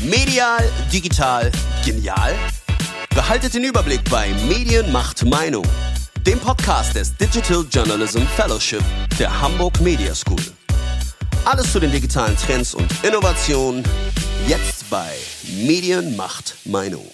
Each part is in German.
Medial, digital, genial? Behaltet den Überblick bei Medien macht Meinung, dem Podcast des Digital Journalism Fellowship der Hamburg Media School. Alles zu den digitalen Trends und Innovationen jetzt bei Medien macht Meinung.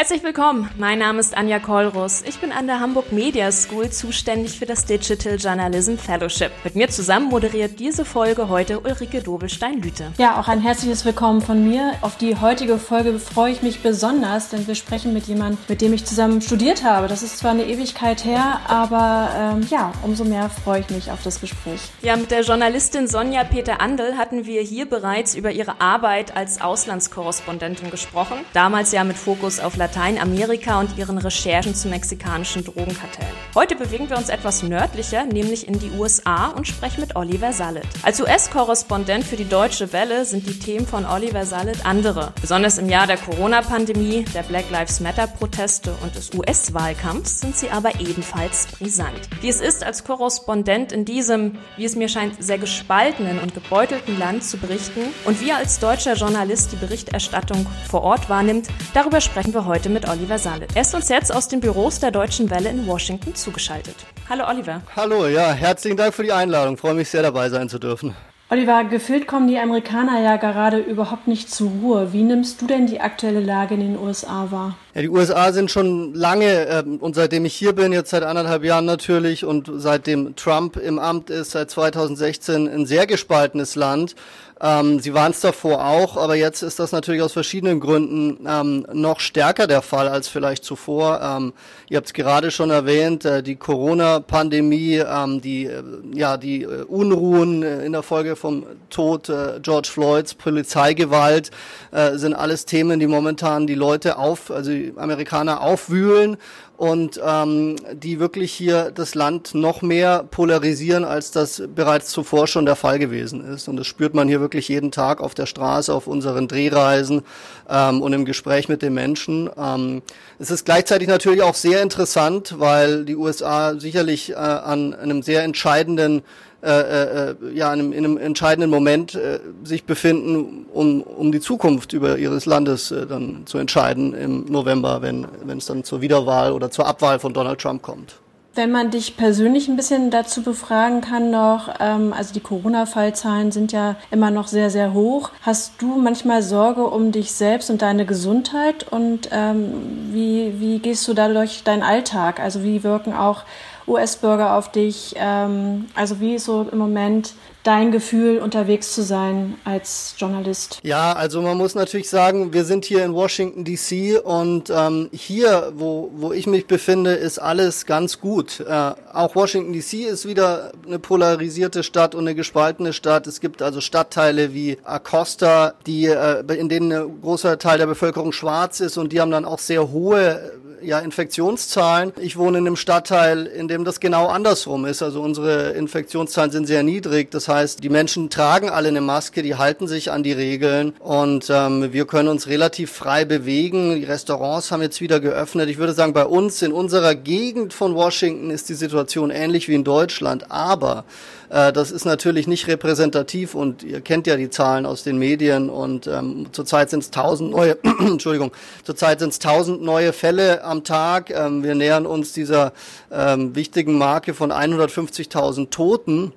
Herzlich willkommen, mein Name ist Anja Kollrus. Ich bin an der Hamburg Media School zuständig für das Digital Journalism Fellowship. Mit mir zusammen moderiert diese Folge heute Ulrike Dobelstein-Lüte. Ja, auch ein herzliches Willkommen von mir. Auf die heutige Folge freue ich mich besonders, denn wir sprechen mit jemandem, mit dem ich zusammen studiert habe. Das ist zwar eine Ewigkeit her, aber ähm, ja, umso mehr freue ich mich auf das Gespräch. Ja, mit der Journalistin Sonja Peter Andel hatten wir hier bereits über ihre Arbeit als Auslandskorrespondentin gesprochen. Damals ja mit Fokus auf Lateinamerika und ihren Recherchen zu mexikanischen Drogenkartellen. Heute bewegen wir uns etwas nördlicher, nämlich in die USA und sprechen mit Oliver Sallet. Als US-Korrespondent für die Deutsche Welle sind die Themen von Oliver Sallet andere. Besonders im Jahr der Corona-Pandemie, der Black Lives Matter-Proteste und des US-Wahlkampfs sind sie aber ebenfalls brisant. Wie es ist, als Korrespondent in diesem, wie es mir scheint, sehr gespaltenen und gebeutelten Land zu berichten und wie als deutscher Journalist die Berichterstattung vor Ort wahrnimmt, darüber sprechen wir heute heute mit Oliver Salet. Er ist uns jetzt aus den Büros der Deutschen Welle in Washington zugeschaltet. Hallo Oliver. Hallo, ja, herzlichen Dank für die Einladung. Freue mich sehr dabei sein zu dürfen. Oliver, gefühlt kommen die Amerikaner ja gerade überhaupt nicht zur Ruhe. Wie nimmst du denn die aktuelle Lage in den USA wahr? Ja, die USA sind schon lange, äh, und seitdem ich hier bin, jetzt seit anderthalb Jahren natürlich, und seitdem Trump im Amt ist, seit 2016, ein sehr gespaltenes Land. Ähm, sie waren es davor auch, aber jetzt ist das natürlich aus verschiedenen Gründen ähm, noch stärker der Fall als vielleicht zuvor. Ähm, ihr habt es gerade schon erwähnt, äh, die Corona-Pandemie, ähm, die, äh, ja, die äh, Unruhen äh, in der Folge vom Tod äh, George Floyds, Polizeigewalt, sind alles Themen, die momentan die Leute auf, also die Amerikaner aufwühlen und ähm, die wirklich hier das Land noch mehr polarisieren, als das bereits zuvor schon der Fall gewesen ist. Und das spürt man hier wirklich jeden Tag auf der Straße, auf unseren Drehreisen ähm, und im Gespräch mit den Menschen. Ähm, es ist gleichzeitig natürlich auch sehr interessant, weil die USA sicherlich äh, an einem sehr entscheidenden äh, äh, ja, in einem, in einem entscheidenden Moment äh, sich befinden, um, um die Zukunft über ihres Landes äh, dann zu entscheiden im November, wenn, wenn es dann zur Wiederwahl oder zur Abwahl von Donald Trump kommt. Wenn man dich persönlich ein bisschen dazu befragen kann noch, ähm, also die Corona-Fallzahlen sind ja immer noch sehr, sehr hoch. Hast du manchmal Sorge um dich selbst und deine Gesundheit? Und ähm, wie, wie gehst du dadurch deinen Alltag? Also wie wirken auch US-Bürger auf dich? Ähm, also wie so im Moment dein Gefühl, unterwegs zu sein als Journalist? Ja, also man muss natürlich sagen, wir sind hier in Washington DC und ähm, hier, wo, wo ich mich befinde, ist alles ganz gut. Äh, auch Washington DC ist wieder eine polarisierte Stadt und eine gespaltene Stadt. Es gibt also Stadtteile wie Acosta, die, äh, in denen ein großer Teil der Bevölkerung schwarz ist und die haben dann auch sehr hohe ja, Infektionszahlen. Ich wohne in einem Stadtteil, in dem das genau andersrum ist. Also unsere Infektionszahlen sind sehr niedrig. Das heißt, die Menschen tragen alle eine Maske, die halten sich an die Regeln und ähm, wir können uns relativ frei bewegen. Die Restaurants haben jetzt wieder geöffnet. Ich würde sagen, bei uns in unserer Gegend von Washington ist die Situation ähnlich wie in Deutschland, aber äh, das ist natürlich nicht repräsentativ und ihr kennt ja die Zahlen aus den Medien und ähm, zurzeit sind es tausend neue, Entschuldigung, zurzeit sind es tausend neue Fälle am Tag. Ähm, wir nähern uns dieser ähm, wichtigen Marke von 150.000 Toten.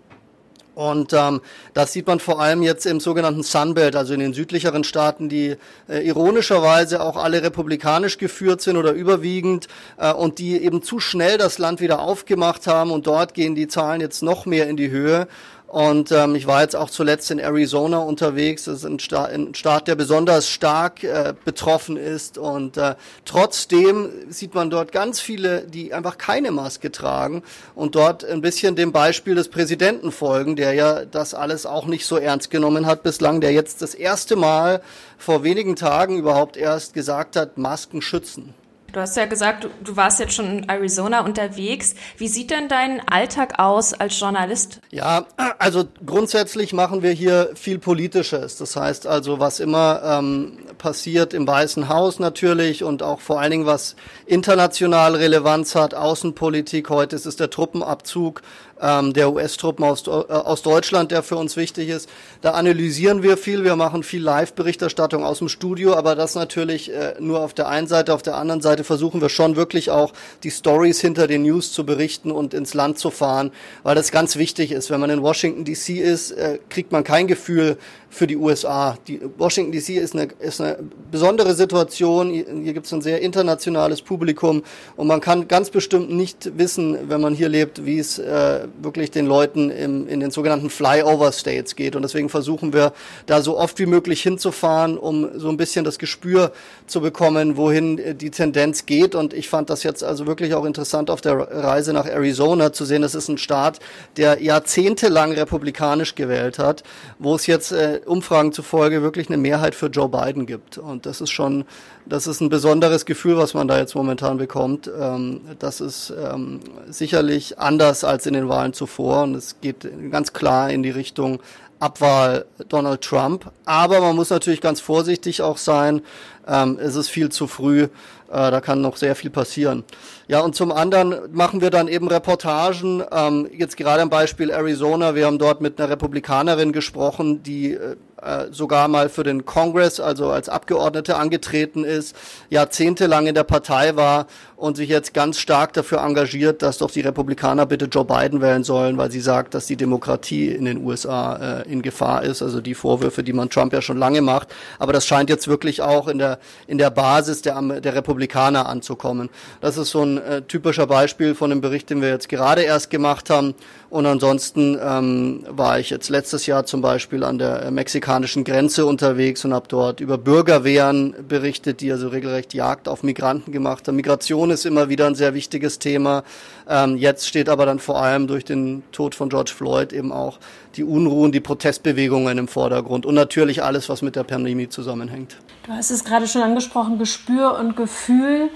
Und ähm, das sieht man vor allem jetzt im sogenannten Sunbelt, also in den südlicheren Staaten, die äh, ironischerweise auch alle republikanisch geführt sind oder überwiegend äh, und die eben zu schnell das Land wieder aufgemacht haben. Und dort gehen die Zahlen jetzt noch mehr in die Höhe. Und ähm, ich war jetzt auch zuletzt in Arizona unterwegs. Das ist ein, Sta ein Staat, der besonders stark äh, betroffen ist. Und äh, trotzdem sieht man dort ganz viele, die einfach keine Maske tragen und dort ein bisschen dem Beispiel des Präsidenten folgen, der ja das alles auch nicht so ernst genommen hat bislang, der jetzt das erste Mal vor wenigen Tagen überhaupt erst gesagt hat, Masken schützen. Du hast ja gesagt, du, du, warst jetzt schon in Arizona unterwegs. Wie sieht denn dein Alltag aus als Journalist? Ja, also grundsätzlich machen wir hier viel Politisches. Das heißt also, was immer ähm, passiert im Weißen Haus natürlich und auch vor allen Dingen was international Relevanz hat, Außenpolitik. Heute ist es der Truppenabzug ähm, der US-Truppen aus, äh, aus Deutschland, der für uns wichtig ist. Da analysieren wir viel, wir machen viel Live-Berichterstattung aus dem Studio, aber das natürlich äh, nur auf der einen Seite. Auf der anderen Seite versuchen wir schon wirklich auch die Stories hinter den News zu berichten und ins Land zu fahren, weil das ganz wichtig ist. Wenn man in Washington DC ist, äh, kriegt man kein Gefühl für die USA. Die Washington DC ist eine, ist eine besondere Situation. Hier gibt es ein sehr internationales Publikum und man kann ganz bestimmt nicht wissen, wenn man hier lebt, wie es äh, wirklich den Leuten im, in den sogenannten Flyover States geht. Und deswegen versuchen wir da so oft wie möglich hinzufahren, um so ein bisschen das Gespür zu bekommen, wohin die Tendenz geht. Und ich fand das jetzt also wirklich auch interessant auf der Reise nach Arizona zu sehen. Das ist ein Staat, der jahrzehntelang republikanisch gewählt hat, wo es jetzt äh, Umfragen zufolge wirklich eine Mehrheit für Joe Biden gibt. Und das ist schon, das ist ein besonderes Gefühl, was man da jetzt momentan bekommt. Ähm, das ist ähm, sicherlich anders als in den Wahlen zuvor und es geht ganz klar in die Richtung Abwahl Donald Trump. Aber man muss natürlich ganz vorsichtig auch sein. Ähm, es ist viel zu früh. Äh, da kann noch sehr viel passieren. Ja, und zum anderen machen wir dann eben Reportagen. Ähm, jetzt gerade am Beispiel Arizona. Wir haben dort mit einer Republikanerin gesprochen, die äh, sogar mal für den Congress, also als Abgeordnete angetreten ist, jahrzehntelang in der Partei war und sich jetzt ganz stark dafür engagiert, dass doch die Republikaner bitte Joe Biden wählen sollen, weil sie sagt, dass die Demokratie in den USA äh, in Gefahr ist. Also die Vorwürfe, die man Trump ja schon lange macht. Aber das scheint jetzt wirklich auch in der, in der Basis der, der Republikaner anzukommen. Das ist so ein äh, typischer Beispiel von dem Bericht, den wir jetzt gerade erst gemacht haben. Und ansonsten ähm, war ich jetzt letztes Jahr zum Beispiel an der mexikanischen Grenze unterwegs und habe dort über Bürgerwehren berichtet, die also regelrecht Jagd auf Migranten gemacht haben. Migration ist immer wieder ein sehr wichtiges Thema. Ähm, jetzt steht aber dann vor allem durch den Tod von George Floyd eben auch die Unruhen, die Protestbewegungen im Vordergrund und natürlich alles, was mit der Pandemie zusammenhängt. Du hast es gerade schon angesprochen, Gespür und Gefühl.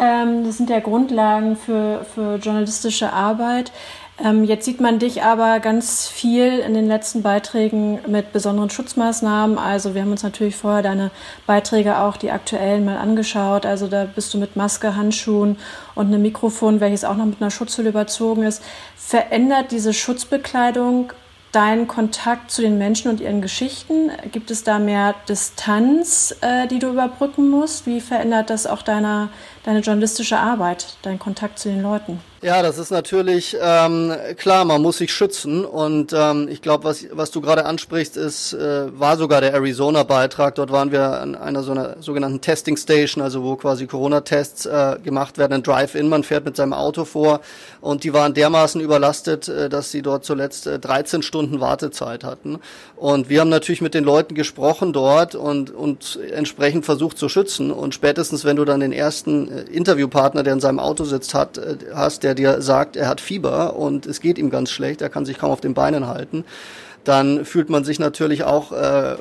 Ähm, das sind ja Grundlagen für, für journalistische Arbeit. Ähm, jetzt sieht man dich aber ganz viel in den letzten Beiträgen mit besonderen Schutzmaßnahmen. Also wir haben uns natürlich vorher deine Beiträge auch, die aktuellen, mal angeschaut. Also da bist du mit Maske, Handschuhen und einem Mikrofon, welches auch noch mit einer Schutzhülle überzogen ist. Verändert diese Schutzbekleidung deinen Kontakt zu den Menschen und ihren Geschichten? Gibt es da mehr Distanz, äh, die du überbrücken musst? Wie verändert das auch deine, deine journalistische Arbeit, deinen Kontakt zu den Leuten? Ja, das ist natürlich ähm, klar, man muss sich schützen und ähm, ich glaube, was, was du gerade ansprichst, ist, äh, war sogar der Arizona-Beitrag. Dort waren wir an einer so einer sogenannten Testing Station, also wo quasi Corona-Tests äh, gemacht werden, ein Drive-In, man fährt mit seinem Auto vor und die waren dermaßen überlastet, äh, dass sie dort zuletzt äh, 13 Stunden Wartezeit hatten. Und wir haben natürlich mit den Leuten gesprochen dort und, und entsprechend versucht zu schützen. Und spätestens, wenn du dann den ersten äh, Interviewpartner, der in seinem Auto sitzt, hat, äh, hast, der der dir sagt, er hat Fieber und es geht ihm ganz schlecht, er kann sich kaum auf den Beinen halten, dann fühlt man sich natürlich auch äh,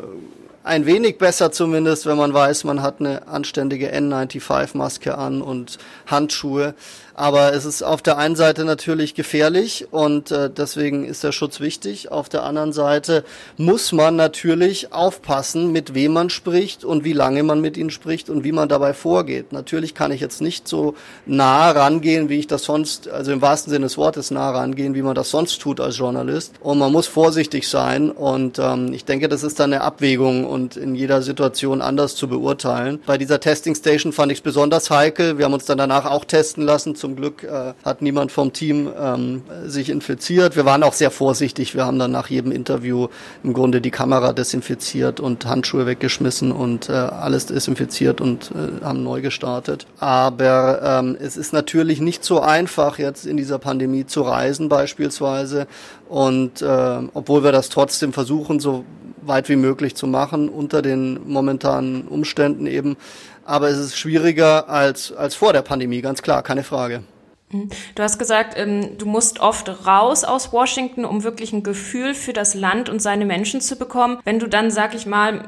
ein wenig besser zumindest, wenn man weiß, man hat eine anständige N95-Maske an und Handschuhe. Aber es ist auf der einen Seite natürlich gefährlich und äh, deswegen ist der Schutz wichtig. Auf der anderen Seite muss man natürlich aufpassen, mit wem man spricht und wie lange man mit ihnen spricht und wie man dabei vorgeht. Natürlich kann ich jetzt nicht so nah rangehen, wie ich das sonst, also im wahrsten Sinne des Wortes nah rangehen, wie man das sonst tut als Journalist. Und man muss vorsichtig sein und ähm, ich denke, das ist dann eine Abwägung und in jeder Situation anders zu beurteilen. Bei dieser Testing Station fand ich es besonders heikel. Wir haben uns dann danach auch testen lassen zum zum Glück äh, hat niemand vom Team ähm, sich infiziert. Wir waren auch sehr vorsichtig. Wir haben dann nach jedem Interview im Grunde die Kamera desinfiziert und Handschuhe weggeschmissen und äh, alles desinfiziert und äh, haben neu gestartet. Aber ähm, es ist natürlich nicht so einfach, jetzt in dieser Pandemie zu reisen beispielsweise. Und äh, obwohl wir das trotzdem versuchen, so weit wie möglich zu machen, unter den momentanen Umständen eben, aber es ist schwieriger als, als vor der Pandemie, ganz klar, keine Frage. Mhm. Du hast gesagt, ähm, du musst oft raus aus Washington, um wirklich ein Gefühl für das Land und seine Menschen zu bekommen. Wenn du dann, sag ich mal,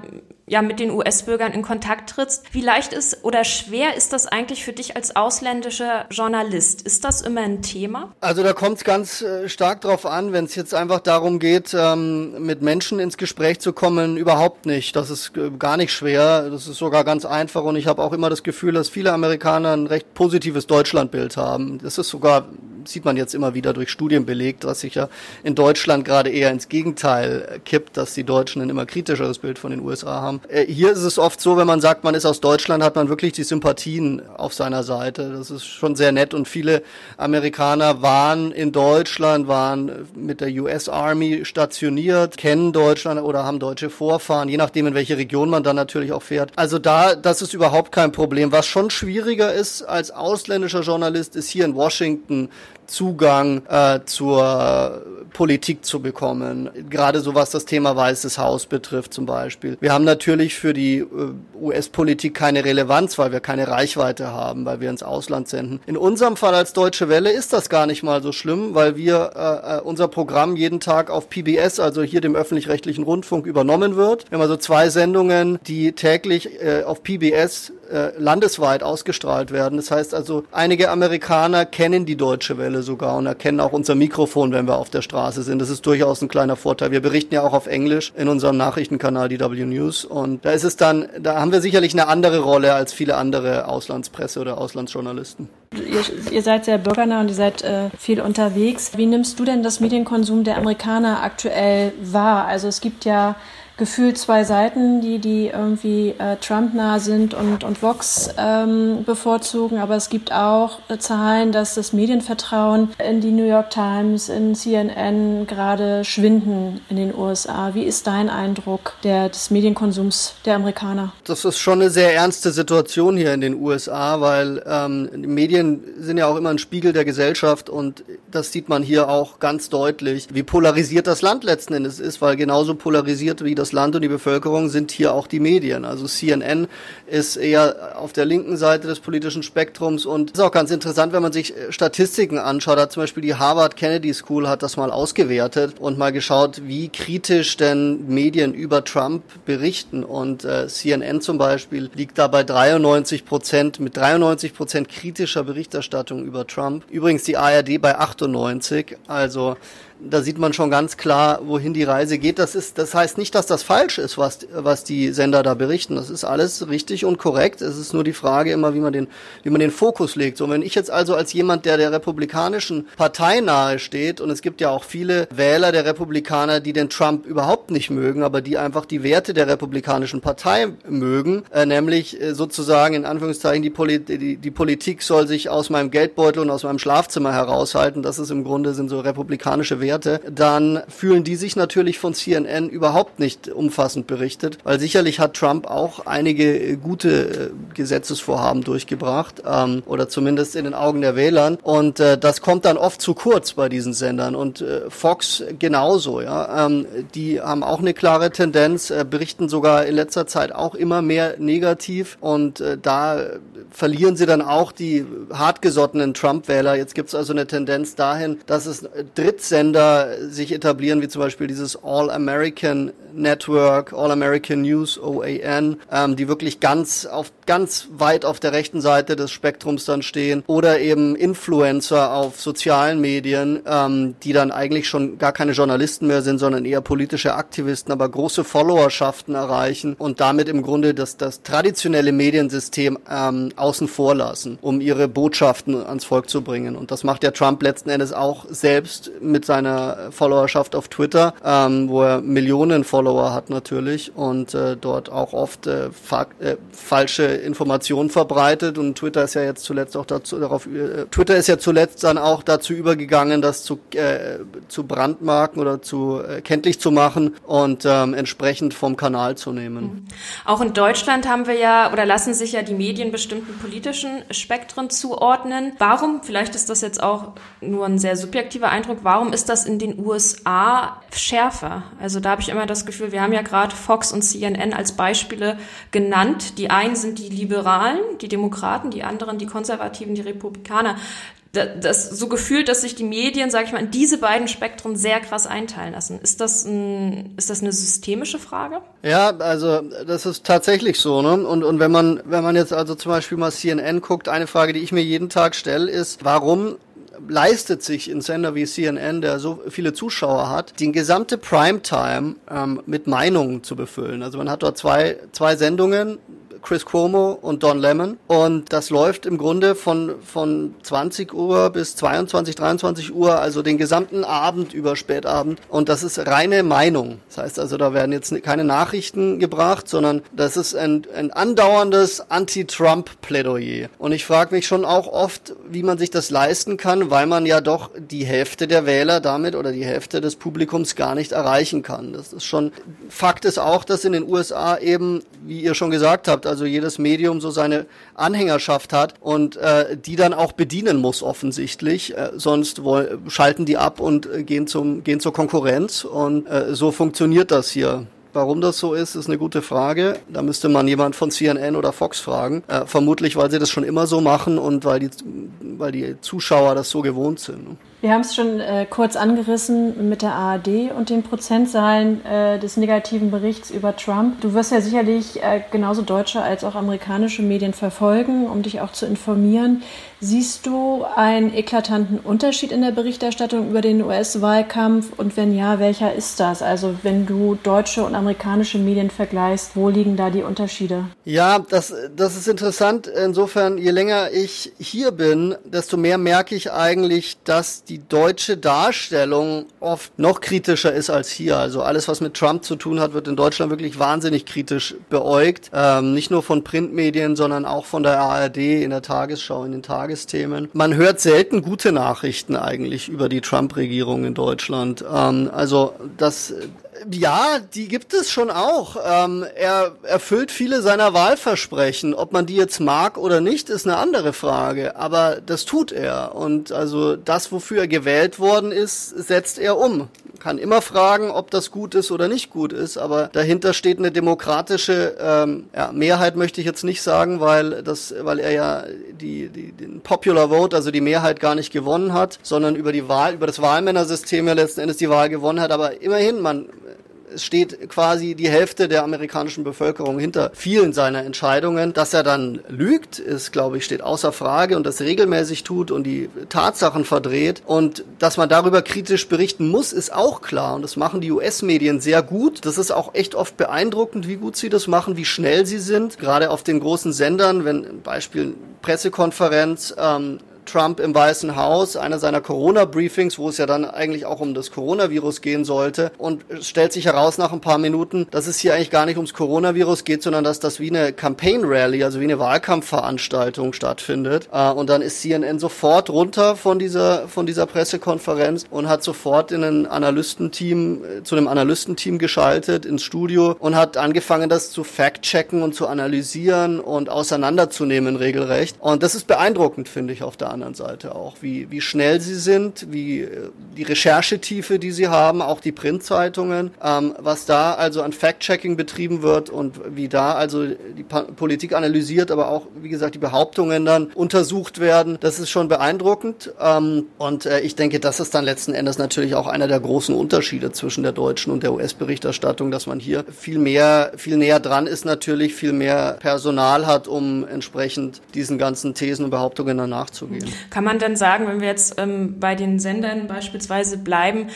ja mit den US-Bürgern in Kontakt trittst. Wie leicht ist oder schwer ist das eigentlich für dich als ausländischer Journalist? Ist das immer ein Thema? Also da kommt es ganz äh, stark drauf an, wenn es jetzt einfach darum geht, ähm, mit Menschen ins Gespräch zu kommen, überhaupt nicht. Das ist äh, gar nicht schwer. Das ist sogar ganz einfach und ich habe auch immer das Gefühl, dass viele Amerikaner ein recht positives Deutschlandbild haben. Das ist sogar sieht man jetzt immer wieder durch Studien belegt, was sich ja in Deutschland gerade eher ins Gegenteil kippt, dass die Deutschen ein immer kritischeres Bild von den USA haben. Äh, hier ist es oft so, wenn man sagt, man ist aus Deutschland, hat man wirklich die Sympathien auf seiner Seite. Das ist schon sehr nett und viele Amerikaner waren in Deutschland, waren mit der US Army stationiert, kennen Deutschland oder haben deutsche Vorfahren, je nachdem in welche Region man dann natürlich auch fährt. Also da, das ist überhaupt kein Problem. Was schon schwieriger ist als ausländischer Journalist, ist hier in Washington Zugang äh, zur Politik zu bekommen. Gerade so was das Thema Weißes Haus betrifft zum Beispiel. Wir haben natürlich für die äh, US-Politik keine Relevanz, weil wir keine Reichweite haben, weil wir ins Ausland senden. In unserem Fall als Deutsche Welle ist das gar nicht mal so schlimm, weil wir äh, äh unser Programm jeden Tag auf PBS, also hier dem öffentlich-rechtlichen Rundfunk, übernommen wird. Wir haben also zwei Sendungen, die täglich äh, auf PBS äh, landesweit ausgestrahlt werden. Das heißt also, einige Amerikaner kennen die Deutsche Welle sogar und erkennen auch unser Mikrofon, wenn wir auf der Straße sind. Das ist durchaus ein kleiner Vorteil. Wir berichten ja auch auf Englisch in unserem Nachrichtenkanal DW News und da ist es dann, da haben wir sicherlich eine andere Rolle als viele andere Auslandspresse oder Auslandsjournalisten. Ihr, ihr seid sehr bürgernah und ihr seid äh, viel unterwegs. Wie nimmst du denn das Medienkonsum der Amerikaner aktuell wahr? Also es gibt ja gefühlt zwei Seiten, die, die irgendwie äh, Trump-nah sind und, und Vox ähm, bevorzugen. Aber es gibt auch äh, Zahlen, dass das Medienvertrauen in die New York Times, in CNN gerade schwinden in den USA. Wie ist dein Eindruck der, des Medienkonsums der Amerikaner? Das ist schon eine sehr ernste Situation hier in den USA, weil ähm, Medien sind ja auch immer ein Spiegel der Gesellschaft und das sieht man hier auch ganz deutlich, wie polarisiert das Land letzten Endes ist, weil genauso polarisiert wie das Land und die Bevölkerung sind hier auch die Medien. Also CNN ist eher auf der linken Seite des politischen Spektrums und ist auch ganz interessant, wenn man sich äh, Statistiken anschaut. Hat zum Beispiel die Harvard Kennedy School hat das mal ausgewertet und mal geschaut, wie kritisch denn Medien über Trump berichten. Und äh, CNN zum Beispiel liegt da bei 93 Prozent, mit 93 Prozent kritischer Berichterstattung über Trump. Übrigens die ARD bei 98. Also da sieht man schon ganz klar, wohin die Reise geht. Das ist, das heißt nicht, dass das falsch ist, was, was die Sender da berichten. Das ist alles richtig und korrekt. Es ist nur die Frage immer, wie man den, wie man den Fokus legt. So, wenn ich jetzt also als jemand, der der republikanischen Partei nahe steht, und es gibt ja auch viele Wähler der Republikaner, die den Trump überhaupt nicht mögen, aber die einfach die Werte der republikanischen Partei mögen, äh, nämlich äh, sozusagen in Anführungszeichen die, Poli die, die Politik soll sich aus meinem Geldbeutel und aus meinem Schlafzimmer heraushalten. Das ist im Grunde sind so republikanische Werte Werte, dann fühlen die sich natürlich von CNN überhaupt nicht umfassend berichtet, weil sicherlich hat Trump auch einige gute äh, Gesetzesvorhaben durchgebracht ähm, oder zumindest in den Augen der Wählern. Und äh, das kommt dann oft zu kurz bei diesen Sendern. Und äh, Fox genauso, ja, ähm, die haben auch eine klare Tendenz, äh, berichten sogar in letzter Zeit auch immer mehr negativ. Und äh, da verlieren sie dann auch die hartgesottenen Trump-Wähler. Jetzt gibt es also eine Tendenz dahin, dass es Drittsender Sender sich etablieren, wie zum Beispiel dieses All-American Network, All-American News, OAN, ähm, die wirklich ganz auf ganz weit auf der rechten Seite des Spektrums dann stehen oder eben Influencer auf sozialen Medien, ähm, die dann eigentlich schon gar keine Journalisten mehr sind, sondern eher politische Aktivisten, aber große Followerschaften erreichen und damit im Grunde das, das traditionelle Mediensystem ähm, außen vor lassen, um ihre Botschaften ans Volk zu bringen. Und das macht ja Trump letzten Endes auch selbst mit seiner Followerschaft auf Twitter, ähm, wo er Millionen Follower hat natürlich und äh, dort auch oft äh, äh, falsche Informationen verbreitet und Twitter ist ja jetzt zuletzt auch dazu darauf äh, Twitter ist ja zuletzt dann auch dazu übergegangen, das zu äh, zu brandmarken oder zu äh, kenntlich zu machen und ähm, entsprechend vom Kanal zu nehmen. Mhm. Auch in Deutschland haben wir ja oder lassen sich ja die Medien bestimmten politischen Spektren zuordnen. Warum, vielleicht ist das jetzt auch nur ein sehr subjektiver Eindruck, warum ist das in den USA schärfer. Also da habe ich immer das Gefühl. Wir haben ja gerade Fox und CNN als Beispiele genannt. Die einen sind die Liberalen, die Demokraten, die anderen die Konservativen, die Republikaner das so gefühlt, dass sich die Medien, sage ich mal, in diese beiden Spektren sehr krass einteilen lassen. Ist das ein, ist das eine systemische Frage? Ja, also das ist tatsächlich so, ne? Und und wenn man wenn man jetzt also zum Beispiel mal CNN guckt, eine Frage, die ich mir jeden Tag stelle, ist, warum leistet sich in Sender wie CNN, der so viele Zuschauer hat, die gesamte Primetime ähm, mit Meinungen zu befüllen. Also man hat dort zwei, zwei Sendungen, Chris Cuomo und Don Lemon. Und das läuft im Grunde von, von 20 Uhr bis 22, 23 Uhr, also den gesamten Abend über Spätabend. Und das ist reine Meinung. Das heißt also, da werden jetzt keine Nachrichten gebracht, sondern das ist ein, ein andauerndes Anti-Trump-Plädoyer. Und ich frage mich schon auch oft, wie man sich das leisten kann, weil man ja doch die Hälfte der Wähler damit oder die Hälfte des Publikums gar nicht erreichen kann. Das ist schon, Fakt ist auch, dass in den USA eben, wie ihr schon gesagt habt, also jedes Medium so seine Anhängerschaft hat und äh, die dann auch bedienen muss offensichtlich, äh, sonst woll, schalten die ab und äh, gehen zum gehen zur Konkurrenz und äh, so funktioniert das hier. Warum das so ist, ist eine gute Frage. Da müsste man jemand von CNN oder Fox fragen. Äh, vermutlich, weil sie das schon immer so machen und weil die, weil die Zuschauer das so gewohnt sind. Wir haben es schon äh, kurz angerissen mit der ARD und den Prozentzahlen äh, des negativen Berichts über Trump. Du wirst ja sicherlich äh, genauso deutsche als auch amerikanische Medien verfolgen, um dich auch zu informieren. Siehst du einen eklatanten Unterschied in der Berichterstattung über den US-Wahlkampf? Und wenn ja, welcher ist das? Also wenn du deutsche und amerikanische Medien vergleichst, wo liegen da die Unterschiede? Ja, das, das ist interessant. Insofern, je länger ich hier bin, desto mehr merke ich eigentlich, dass die deutsche Darstellung oft noch kritischer ist als hier. Also alles, was mit Trump zu tun hat, wird in Deutschland wirklich wahnsinnig kritisch beäugt. Ähm, nicht nur von Printmedien, sondern auch von der ARD in der Tagesschau, in den Tagesthemen. Man hört selten gute Nachrichten eigentlich über die Trump-Regierung in Deutschland. Ähm, also das ja, die gibt es schon auch. Ähm, er erfüllt viele seiner Wahlversprechen. Ob man die jetzt mag oder nicht, ist eine andere Frage. Aber das tut er. Und also das, wofür er gewählt worden ist, setzt er um. Kann immer fragen, ob das gut ist oder nicht gut ist. Aber dahinter steht eine demokratische ähm, ja, Mehrheit, möchte ich jetzt nicht sagen, weil das, weil er ja die, die, den Popular Vote, also die Mehrheit gar nicht gewonnen hat, sondern über die Wahl, über das Wahlmännersystem ja letzten Endes die Wahl gewonnen hat. Aber immerhin, man es steht quasi die Hälfte der amerikanischen Bevölkerung hinter vielen seiner Entscheidungen. Dass er dann lügt, ist, glaube ich, steht außer Frage und das regelmäßig tut und die Tatsachen verdreht. Und dass man darüber kritisch berichten muss, ist auch klar. Und das machen die US-Medien sehr gut. Das ist auch echt oft beeindruckend, wie gut sie das machen, wie schnell sie sind. Gerade auf den großen Sendern, wenn Beispiel Pressekonferenz, ähm, Trump im Weißen Haus, einer seiner Corona-Briefings, wo es ja dann eigentlich auch um das Coronavirus gehen sollte. Und stellt sich heraus nach ein paar Minuten, dass es hier eigentlich gar nicht ums Coronavirus geht, sondern dass das wie eine Campaign-Rally, also wie eine Wahlkampfveranstaltung stattfindet. Äh, und dann ist CNN sofort runter von dieser, von dieser Pressekonferenz und hat sofort in ein Analystenteam, äh, zu einem Analystenteam geschaltet ins Studio und hat angefangen, das zu fact-checken und zu analysieren und auseinanderzunehmen regelrecht. Und das ist beeindruckend, finde ich, auf der anderen Seite auch, wie, wie schnell sie sind, wie äh, die Recherchetiefe, die sie haben, auch die Printzeitungen, ähm, was da also an Fact-Checking betrieben wird und wie da also die pa Politik analysiert, aber auch, wie gesagt, die Behauptungen dann untersucht werden. Das ist schon beeindruckend. Ähm, und äh, ich denke, das ist dann letzten Endes natürlich auch einer der großen Unterschiede zwischen der deutschen und der US-Berichterstattung, dass man hier viel mehr, viel näher dran ist natürlich, viel mehr Personal hat, um entsprechend diesen ganzen Thesen und Behauptungen danach zu Kann man dann sagen, wenn wir jetzt ähm, bei den Sendern beispielsweise bleiben,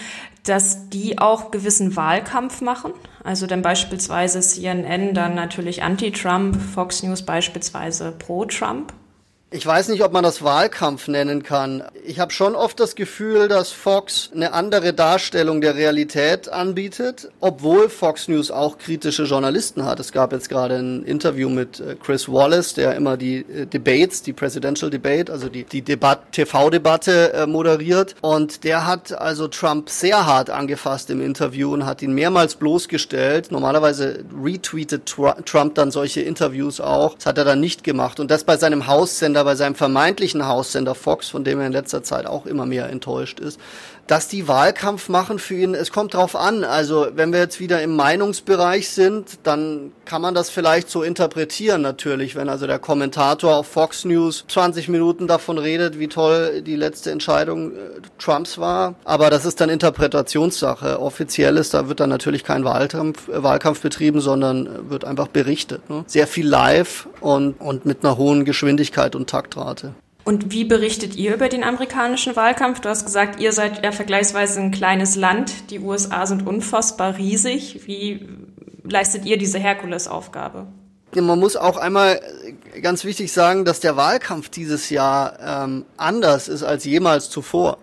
dass die auch gewissen Wahlkampf machen? Also dann beispielsweise CNN dann natürlich anti-Trump, Fox News beispielsweise pro-Trump? Ich weiß nicht, ob man das Wahlkampf nennen kann. Ich habe schon oft das Gefühl, dass Fox eine andere Darstellung der Realität anbietet, obwohl Fox News auch kritische Journalisten hat. Es gab jetzt gerade ein Interview mit äh, Chris Wallace, der immer die äh, Debates, die Presidential Debate, also die, die TV-Debatte äh, moderiert. Und der hat also Trump sehr hart angefasst im Interview und hat ihn mehrmals bloßgestellt. Normalerweise retweetet Trump dann solche Interviews auch. Das hat er dann nicht gemacht. Und das bei seinem Haussender bei seinem vermeintlichen Haussender Fox, von dem er in letzter Zeit auch immer mehr enttäuscht ist. Dass die Wahlkampf machen für ihn, es kommt drauf an. Also wenn wir jetzt wieder im Meinungsbereich sind, dann kann man das vielleicht so interpretieren natürlich, wenn also der Kommentator auf Fox News 20 Minuten davon redet, wie toll die letzte Entscheidung äh, Trumps war. Aber das ist dann Interpretationssache. Offiziell ist, da wird dann natürlich kein Wahlkampf, äh, Wahlkampf betrieben, sondern wird einfach berichtet. Ne? Sehr viel live und, und mit einer hohen Geschwindigkeit und Taktrate. Und wie berichtet ihr über den amerikanischen Wahlkampf? Du hast gesagt, ihr seid ja vergleichsweise ein kleines Land. Die USA sind unfassbar riesig. Wie leistet ihr diese Herkulesaufgabe? Man muss auch einmal ganz wichtig sagen, dass der Wahlkampf dieses Jahr ähm, anders ist als jemals zuvor.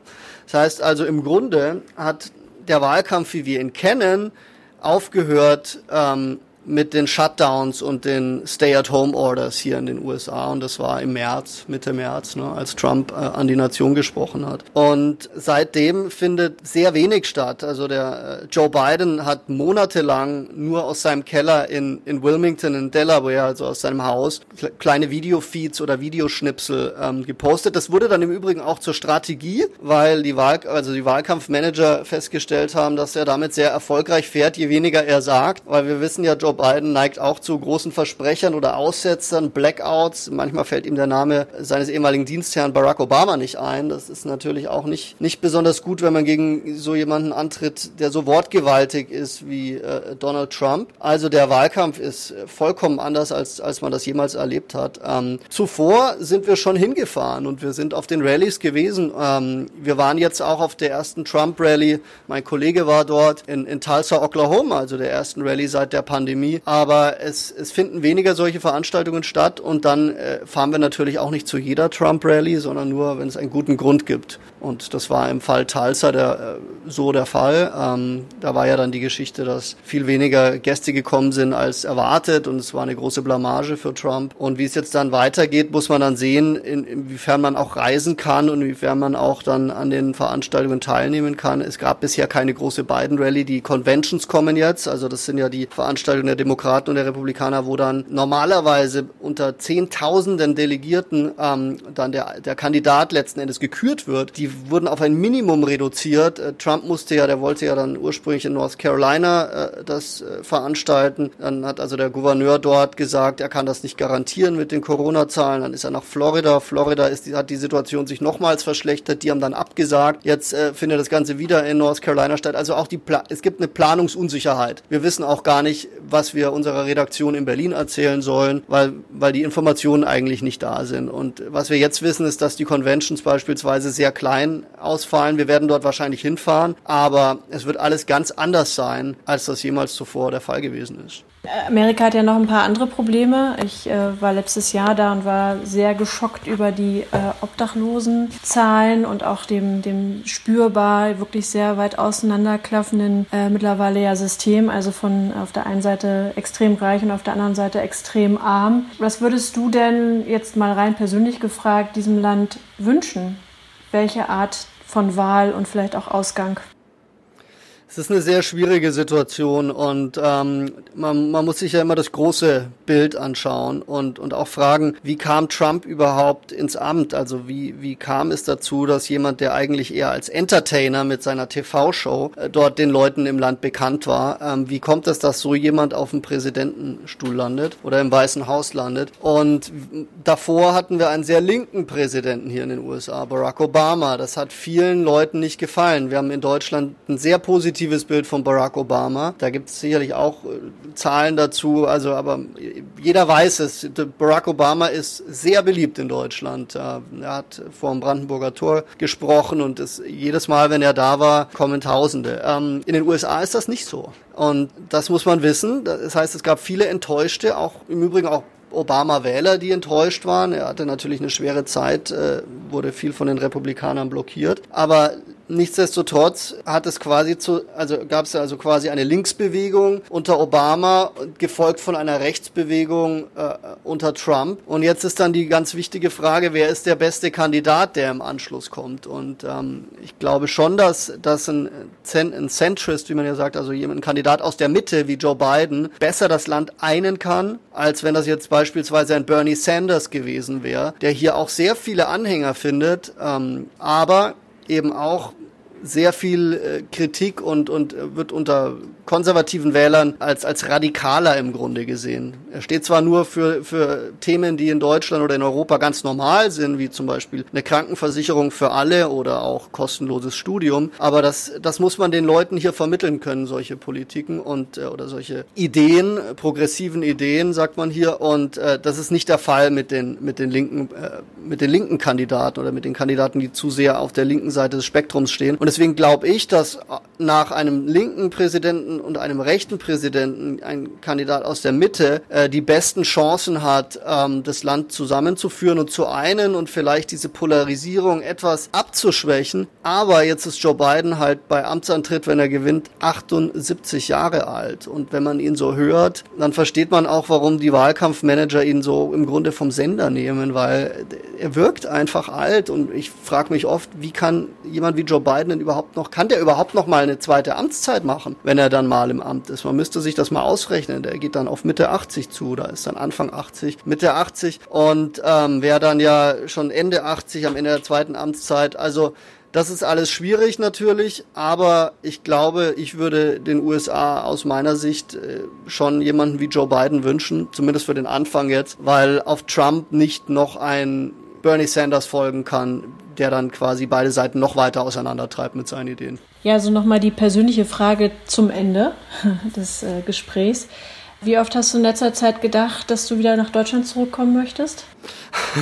Das heißt also im Grunde hat der Wahlkampf, wie wir ihn kennen, aufgehört ähm, mit den Shutdowns und den Stay-at-Home-Orders hier in den USA. Und das war im März, Mitte März, ne, als Trump äh, an die Nation gesprochen hat. Und seitdem findet sehr wenig statt. Also der äh, Joe Biden hat monatelang nur aus seinem Keller in, in Wilmington in Delaware, also aus seinem Haus, kleine Videofeeds oder Videoschnipsel ähm, gepostet. Das wurde dann im Übrigen auch zur Strategie, weil die Wahl, also die Wahlkampfmanager festgestellt haben, dass er damit sehr erfolgreich fährt, je weniger er sagt. Weil wir wissen ja, Joe Joe Biden neigt auch zu großen Versprechern oder Aussetzern, Blackouts. Manchmal fällt ihm der Name seines ehemaligen Dienstherrn Barack Obama nicht ein. Das ist natürlich auch nicht, nicht besonders gut, wenn man gegen so jemanden antritt, der so wortgewaltig ist wie äh, Donald Trump. Also der Wahlkampf ist vollkommen anders, als, als man das jemals erlebt hat. Ähm, zuvor sind wir schon hingefahren und wir sind auf den Rallyes gewesen. Ähm, wir waren jetzt auch auf der ersten Trump-Rally. Mein Kollege war dort in, in Tulsa, Oklahoma, also der ersten Rallye seit der Pandemie. Pandemie. Aber es, es finden weniger solche Veranstaltungen statt und dann äh, fahren wir natürlich auch nicht zu jeder Trump-Rally, sondern nur, wenn es einen guten Grund gibt. Und das war im Fall Tulsa der, äh, so der Fall. Ähm, da war ja dann die Geschichte, dass viel weniger Gäste gekommen sind als erwartet und es war eine große Blamage für Trump. Und wie es jetzt dann weitergeht, muss man dann sehen, in, inwiefern man auch reisen kann und inwiefern man auch dann an den Veranstaltungen teilnehmen kann. Es gab bisher keine große Biden-Rally. Die Conventions kommen jetzt, also das sind ja die Veranstaltungen der Demokraten und der Republikaner, wo dann normalerweise unter Zehntausenden Delegierten ähm, dann der, der Kandidat letzten Endes gekürt wird. Die wurden auf ein Minimum reduziert. Äh, Trump musste ja, der wollte ja dann ursprünglich in North Carolina äh, das äh, veranstalten. Dann hat also der Gouverneur dort gesagt, er kann das nicht garantieren mit den Corona-Zahlen. Dann ist er nach Florida. Florida ist, hat die Situation sich nochmals verschlechtert. Die haben dann abgesagt. Jetzt äh, findet das Ganze wieder in North Carolina statt. Also auch die, Pla es gibt eine Planungsunsicherheit. Wir wissen auch gar nicht, was wir unserer Redaktion in Berlin erzählen sollen, weil, weil die Informationen eigentlich nicht da sind. Und was wir jetzt wissen, ist, dass die Conventions beispielsweise sehr klein klein ausfallen. Wir werden dort wahrscheinlich hinfahren, aber es wird alles ganz anders sein, als das jemals zuvor der Fall gewesen ist. Amerika hat ja noch ein paar andere Probleme. Ich äh, war letztes Jahr da und war sehr geschockt über die äh, Obdachlosenzahlen und auch dem, dem spürbar wirklich sehr weit auseinanderklaffenden äh, mittlerweile ja System. Also von auf der einen Seite extrem reich und auf der anderen Seite extrem arm. Was würdest du denn jetzt mal rein persönlich gefragt diesem Land wünschen? Welche Art von Wahl und vielleicht auch Ausgang? Es ist eine sehr schwierige Situation und ähm, man, man muss sich ja immer das große Bild anschauen und, und auch fragen, wie kam Trump überhaupt ins Amt? Also wie, wie kam es dazu, dass jemand, der eigentlich eher als Entertainer mit seiner TV-Show äh, dort den Leuten im Land bekannt war, ähm, wie kommt es, dass so jemand auf dem Präsidentenstuhl landet oder im Weißen Haus landet? Und davor hatten wir einen sehr linken Präsidenten hier in den USA, Barack Obama. Das hat vielen Leuten nicht gefallen. Wir haben in Deutschland ein sehr positives positives Bild von Barack Obama. Da gibt es sicherlich auch äh, Zahlen dazu, also aber jeder weiß es, Barack Obama ist sehr beliebt in Deutschland. er hat vor dem Brandenburger Tor gesprochen und es, jedes Mal, wenn er da war, kommen Tausende. Ähm, in den USA ist das nicht so. Und das muss man wissen. Das heißt, es gab viele Enttäuschte, auch im Übrigen auch Obama-Wähler, die enttäuscht waren. Er hatte natürlich eine schwere Zeit, äh, wurde viel von den Republikanern blockiert. Aber Nichtsdestotrotz hat es quasi zu, also gab es also quasi eine Linksbewegung unter Obama, gefolgt von einer Rechtsbewegung äh, unter Trump. Und jetzt ist dann die ganz wichtige Frage, wer ist der beste Kandidat, der im Anschluss kommt? Und ähm, ich glaube schon, dass, dass ein, ein Centrist, wie man ja sagt, also jemand, ein Kandidat aus der Mitte wie Joe Biden, besser das Land einen kann, als wenn das jetzt beispielsweise ein Bernie Sanders gewesen wäre, der hier auch sehr viele Anhänger findet, ähm, aber eben auch sehr viel äh, Kritik und, und wird unter konservativen Wählern als, als radikaler im Grunde gesehen. Er steht zwar nur für, für Themen, die in Deutschland oder in Europa ganz normal sind, wie zum Beispiel eine Krankenversicherung für alle oder auch kostenloses Studium, aber das, das muss man den Leuten hier vermitteln können, solche Politiken und äh, oder solche Ideen, progressiven Ideen, sagt man hier. Und äh, das ist nicht der Fall mit den, mit den linken, äh, mit den linken Kandidaten oder mit den Kandidaten, die zu sehr auf der linken Seite des Spektrums stehen. Und deswegen glaube ich, dass nach einem linken Präsidenten und einem rechten Präsidenten ein Kandidat aus der Mitte äh, die besten Chancen hat, ähm, das Land zusammenzuführen und zu einen und vielleicht diese Polarisierung etwas abzuschwächen. Aber jetzt ist Joe Biden halt bei Amtsantritt, wenn er gewinnt, 78 Jahre alt. Und wenn man ihn so hört, dann versteht man auch, warum die Wahlkampfmanager ihn so im Grunde vom Sender nehmen, weil er wirkt einfach alt. Und ich frage mich oft, wie kann jemand wie Joe Biden denn überhaupt noch, kann der überhaupt noch mal eine zweite Amtszeit machen, wenn er dann mal im Amt ist? Man müsste sich das mal ausrechnen. Der geht dann auf Mitte 80 zu, da ist dann Anfang 80, Mitte 80 und ähm, wäre dann ja schon Ende 80 am Ende der zweiten Amtszeit. Also das ist alles schwierig natürlich, aber ich glaube, ich würde den USA aus meiner Sicht äh, schon jemanden wie Joe Biden wünschen, zumindest für den Anfang jetzt, weil auf Trump nicht noch ein Bernie Sanders folgen kann, der dann quasi beide Seiten noch weiter auseinandertreibt mit seinen Ideen. Ja, also nochmal die persönliche Frage zum Ende des äh, Gesprächs. Wie oft hast du in letzter Zeit gedacht, dass du wieder nach Deutschland zurückkommen möchtest?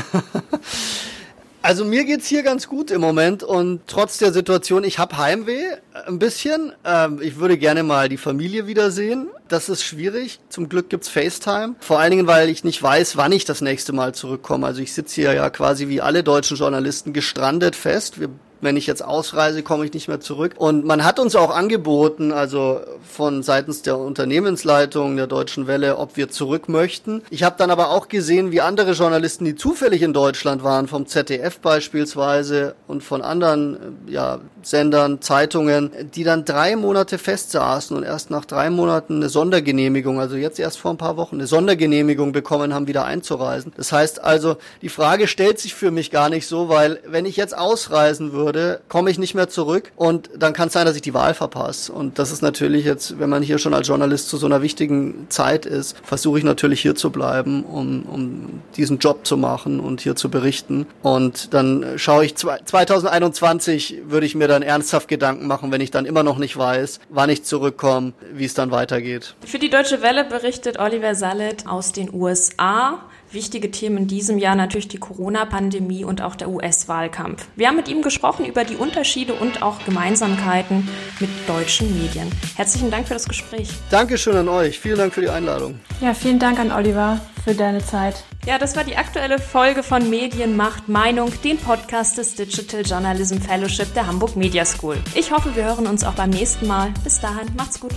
Also mir geht's hier ganz gut im Moment und trotz der Situation, ich habe Heimweh äh, ein bisschen. Ähm, ich würde gerne mal die Familie wiedersehen. Das ist schwierig. Zum Glück gibt's FaceTime. Vor allen Dingen, weil ich nicht weiß, wann ich das nächste Mal zurückkomme. Also ich sitze hier ja quasi wie alle deutschen Journalisten gestrandet fest. Wir wenn ich jetzt ausreise, komme ich nicht mehr zurück. Und man hat uns auch angeboten, also von seitens der Unternehmensleitung der Deutschen Welle, ob wir zurück möchten. Ich habe dann aber auch gesehen, wie andere Journalisten, die zufällig in Deutschland waren, vom ZDF beispielsweise und von anderen ja, Sendern, Zeitungen, die dann drei Monate festsaßen und erst nach drei Monaten eine Sondergenehmigung, also jetzt erst vor ein paar Wochen, eine Sondergenehmigung bekommen haben, wieder einzureisen. Das heißt also, die Frage stellt sich für mich gar nicht so, weil wenn ich jetzt ausreisen würde, würde, komme ich nicht mehr zurück und dann kann es sein, dass ich die Wahl verpasse. Und das ist natürlich jetzt, wenn man hier schon als Journalist zu so einer wichtigen Zeit ist, versuche ich natürlich hier zu bleiben, um, um diesen Job zu machen und hier zu berichten. Und dann schaue ich, 2021 würde ich mir dann ernsthaft Gedanken machen, wenn ich dann immer noch nicht weiß, wann ich zurückkomme, wie es dann weitergeht. Für die Deutsche Welle berichtet Oliver Sallet aus den USA. Wichtige Themen in diesem Jahr natürlich die Corona-Pandemie und auch der US-Wahlkampf. Wir haben mit ihm gesprochen über die Unterschiede und auch Gemeinsamkeiten mit deutschen Medien. Herzlichen Dank für das Gespräch. Dankeschön an euch. Vielen Dank für die Einladung. Ja, vielen Dank an Oliver für deine Zeit. Ja, das war die aktuelle Folge von Medien macht Meinung, den Podcast des Digital Journalism Fellowship der Hamburg Media School. Ich hoffe, wir hören uns auch beim nächsten Mal. Bis dahin, macht's gut.